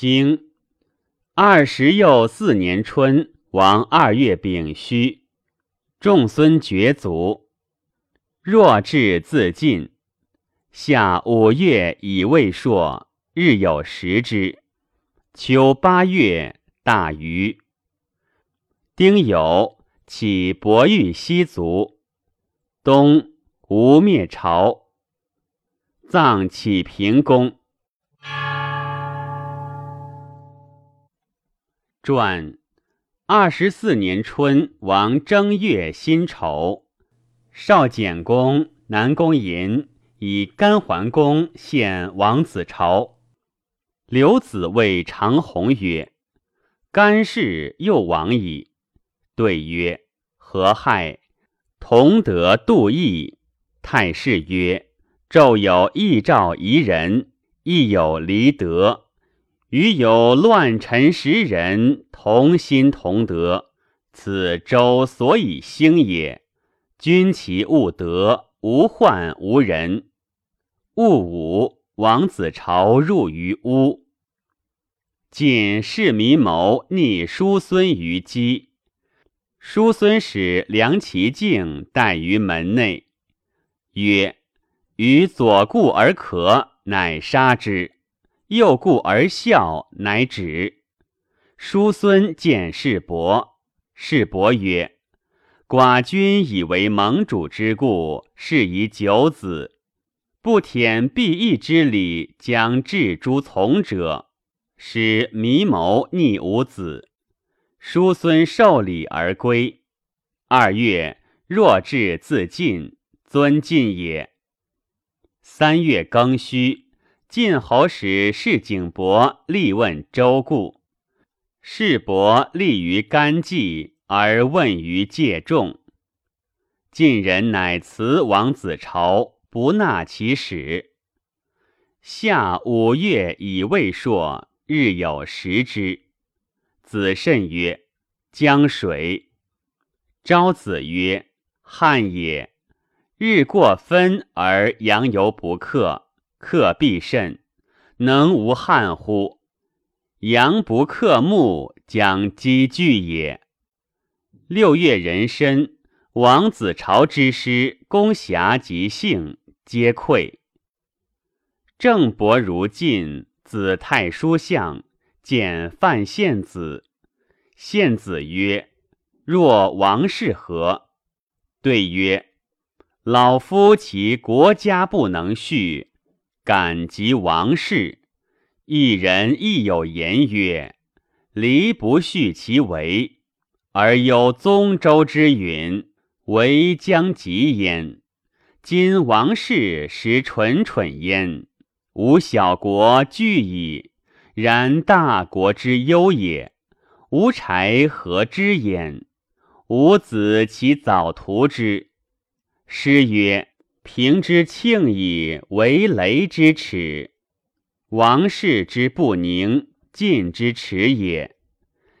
经二十又四年春，王二月丙戌，仲孙绝卒。若至自尽。夏五月以未朔，日有食之。秋八月大鱼。丁酉，起伯玉西卒。冬，吴灭朝。葬启平公。传二十四年春，王正月辛丑，少简公、南宫寅以甘桓公献王子朝。刘子谓长虹曰：“干氏又亡矣。”对曰：“何害？同得度义。”太师曰：“昼有异兆宜人，亦有离德。”与有乱臣十人同心同德，此周所以兴也。君其务德，无患无人。戊午，王子朝入于屋。晋士弥谋逆叔孙于姬，叔孙使梁其敬待于门内，曰：“与左顾而咳，乃杀之。”又故而笑，乃止。叔孙见世伯，世伯曰：“寡君以为盟主之故，是以九子，不舔必义之礼，将至诸从者，使弥谋逆无子。叔孙受礼而归。二月，若至自尽，尊晋也。三月庚戌。”晋侯使士景伯立问周固，士伯立于干纪，而问于介仲。晋人乃辞王子朝，不纳其使。夏五月以未朔，日有食之。子慎曰：“江水。”昭子曰：“旱也。”日过分而阳犹不克。克必甚，能无憾乎？阳不克木，将积聚也。六月壬申，王子朝之师，公侠及幸，皆溃。郑伯如晋，子太叔相，见范献子。献子曰：“若王氏何？”对曰：“老夫其国家不能续。”感及王室，一人亦有言曰：“离不续其为，而有宗周之允，为将及焉。今王室实蠢蠢焉，无小国惧矣。然大国之忧也，无柴何之焉？吾子其早图之。”诗曰。平之庆矣，为雷之耻；王室之不宁，晋之耻也。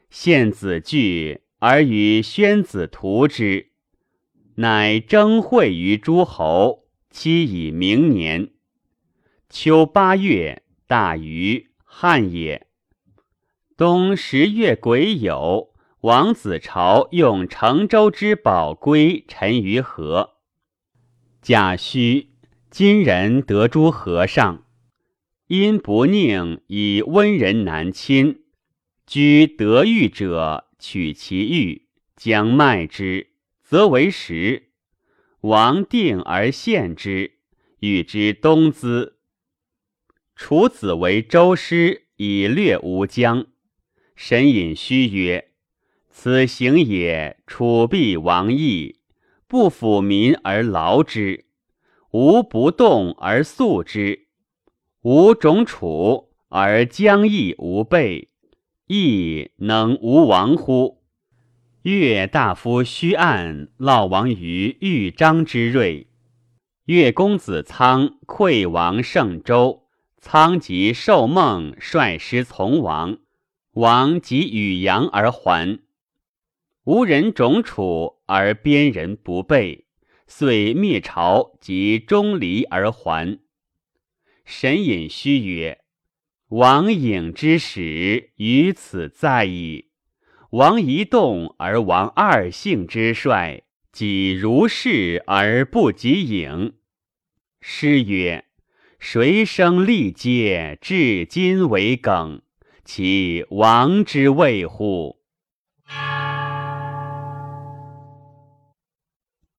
献子惧而与宣子图之，乃征会于诸侯，期以明年。秋八月，大禹，旱也。冬十月癸酉，王子朝用成周之宝龟沉于河。贾诩，今人得诸和尚，因不宁，以温人难亲。居得玉者，取其玉，将卖之，则为食。王定而献之，与之东资。楚子为周师，以略吴疆。神隐虚曰：“此行也，楚必亡矣。”不抚民而劳之，无不动而肃之；无种处而将义无备，亦能无亡乎？越大夫虚暗，老亡于豫章之锐。越公子仓溃王胜周，仓即受梦，率师从王，王即与阳而还。无人种楚而边人不备，遂灭朝及钟离而还。神隐虚曰：“王颖之始于此在矣。王一动而王二姓之帅，己如是而不及影。诗曰：“谁生历阶，至今为梗？其王之谓乎？”